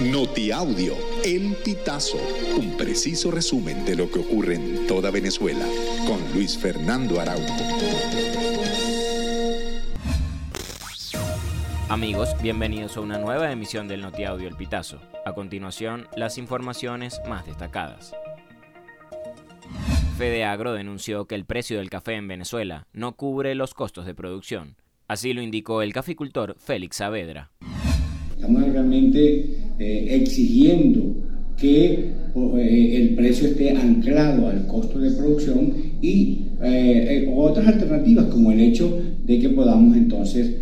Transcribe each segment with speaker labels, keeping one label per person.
Speaker 1: Notiaudio, El Pitazo, un preciso resumen de lo que ocurre en toda Venezuela, con Luis Fernando Araújo.
Speaker 2: Amigos, bienvenidos a una nueva emisión del Notiaudio El Pitazo. A continuación, las informaciones más destacadas. Fedeagro denunció que el precio del café en Venezuela no cubre los costos de producción. Así lo indicó el caficultor Félix Saavedra.
Speaker 3: Estamos realmente eh, exigiendo que eh, el precio esté anclado al costo de producción y eh, otras alternativas como el hecho de que podamos entonces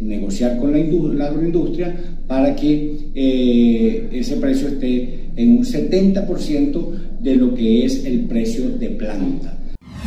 Speaker 3: negociar con la, agroindustria para que ese precio esté en un 70% de lo que es el precio de planta.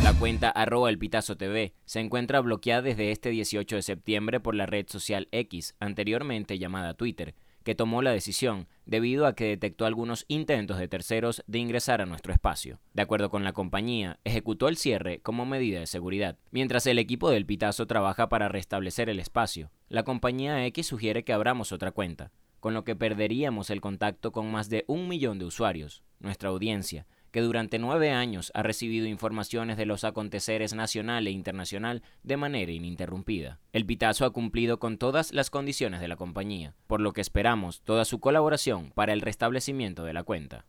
Speaker 2: La cuenta arroba el Pitazo TV se encuentra bloqueada desde este 18 de septiembre por la red social X, anteriormente llamada Twitter, que tomó la decisión debido a que detectó algunos intentos de terceros de ingresar a nuestro espacio. De acuerdo con la compañía, ejecutó el cierre como medida de seguridad, mientras el equipo del Pitazo trabaja para restablecer el espacio. La compañía X sugiere que abramos otra cuenta, con lo que perderíamos el contacto con más de un millón de usuarios, nuestra audiencia, que durante nueve años ha recibido informaciones de los aconteceres nacional e internacional de manera ininterrumpida. El Pitazo ha cumplido con todas las condiciones de la compañía, por lo que esperamos toda su colaboración para el restablecimiento de la cuenta.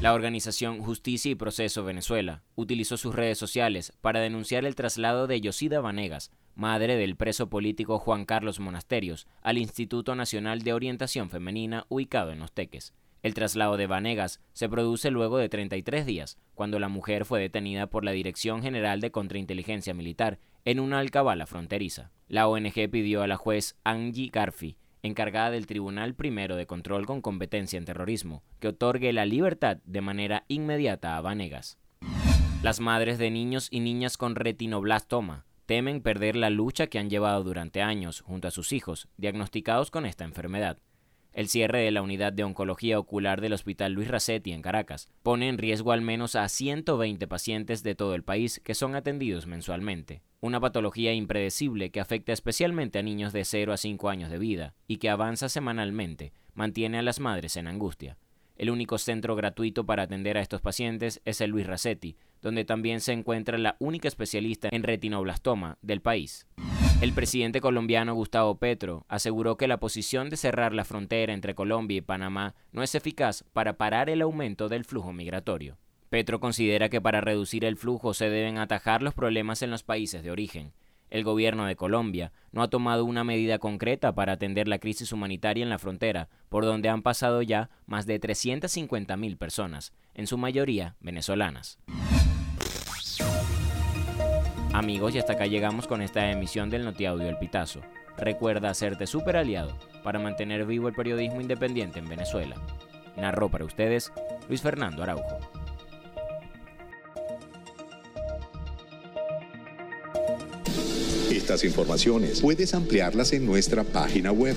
Speaker 2: La organización Justicia y Proceso Venezuela utilizó sus redes sociales para denunciar el traslado de Yosida Vanegas, madre del preso político Juan Carlos Monasterios, al Instituto Nacional de Orientación Femenina ubicado en Los Teques. El traslado de Vanegas se produce luego de 33 días, cuando la mujer fue detenida por la Dirección General de Contrainteligencia Militar en una alcabala fronteriza. La ONG pidió a la juez Angie Garfi, encargada del Tribunal Primero de Control con Competencia en Terrorismo, que otorgue la libertad de manera inmediata a Vanegas. Las madres de niños y niñas con retinoblastoma temen perder la lucha que han llevado durante años junto a sus hijos diagnosticados con esta enfermedad. El cierre de la unidad de oncología ocular del Hospital Luis Racetti en Caracas pone en riesgo al menos a 120 pacientes de todo el país que son atendidos mensualmente. Una patología impredecible que afecta especialmente a niños de 0 a 5 años de vida y que avanza semanalmente, mantiene a las madres en angustia. El único centro gratuito para atender a estos pacientes es el Luis Racetti, donde también se encuentra la única especialista en retinoblastoma del país. El presidente colombiano Gustavo Petro aseguró que la posición de cerrar la frontera entre Colombia y Panamá no es eficaz para parar el aumento del flujo migratorio. Petro considera que para reducir el flujo se deben atajar los problemas en los países de origen. El gobierno de Colombia no ha tomado una medida concreta para atender la crisis humanitaria en la frontera, por donde han pasado ya más de 350.000 personas, en su mayoría venezolanas. Amigos, y hasta acá llegamos con esta emisión del Notiaudio El Pitazo. Recuerda hacerte super aliado para mantener vivo el periodismo independiente en Venezuela. Narró para ustedes Luis Fernando Araujo.
Speaker 1: Estas informaciones puedes ampliarlas en nuestra página web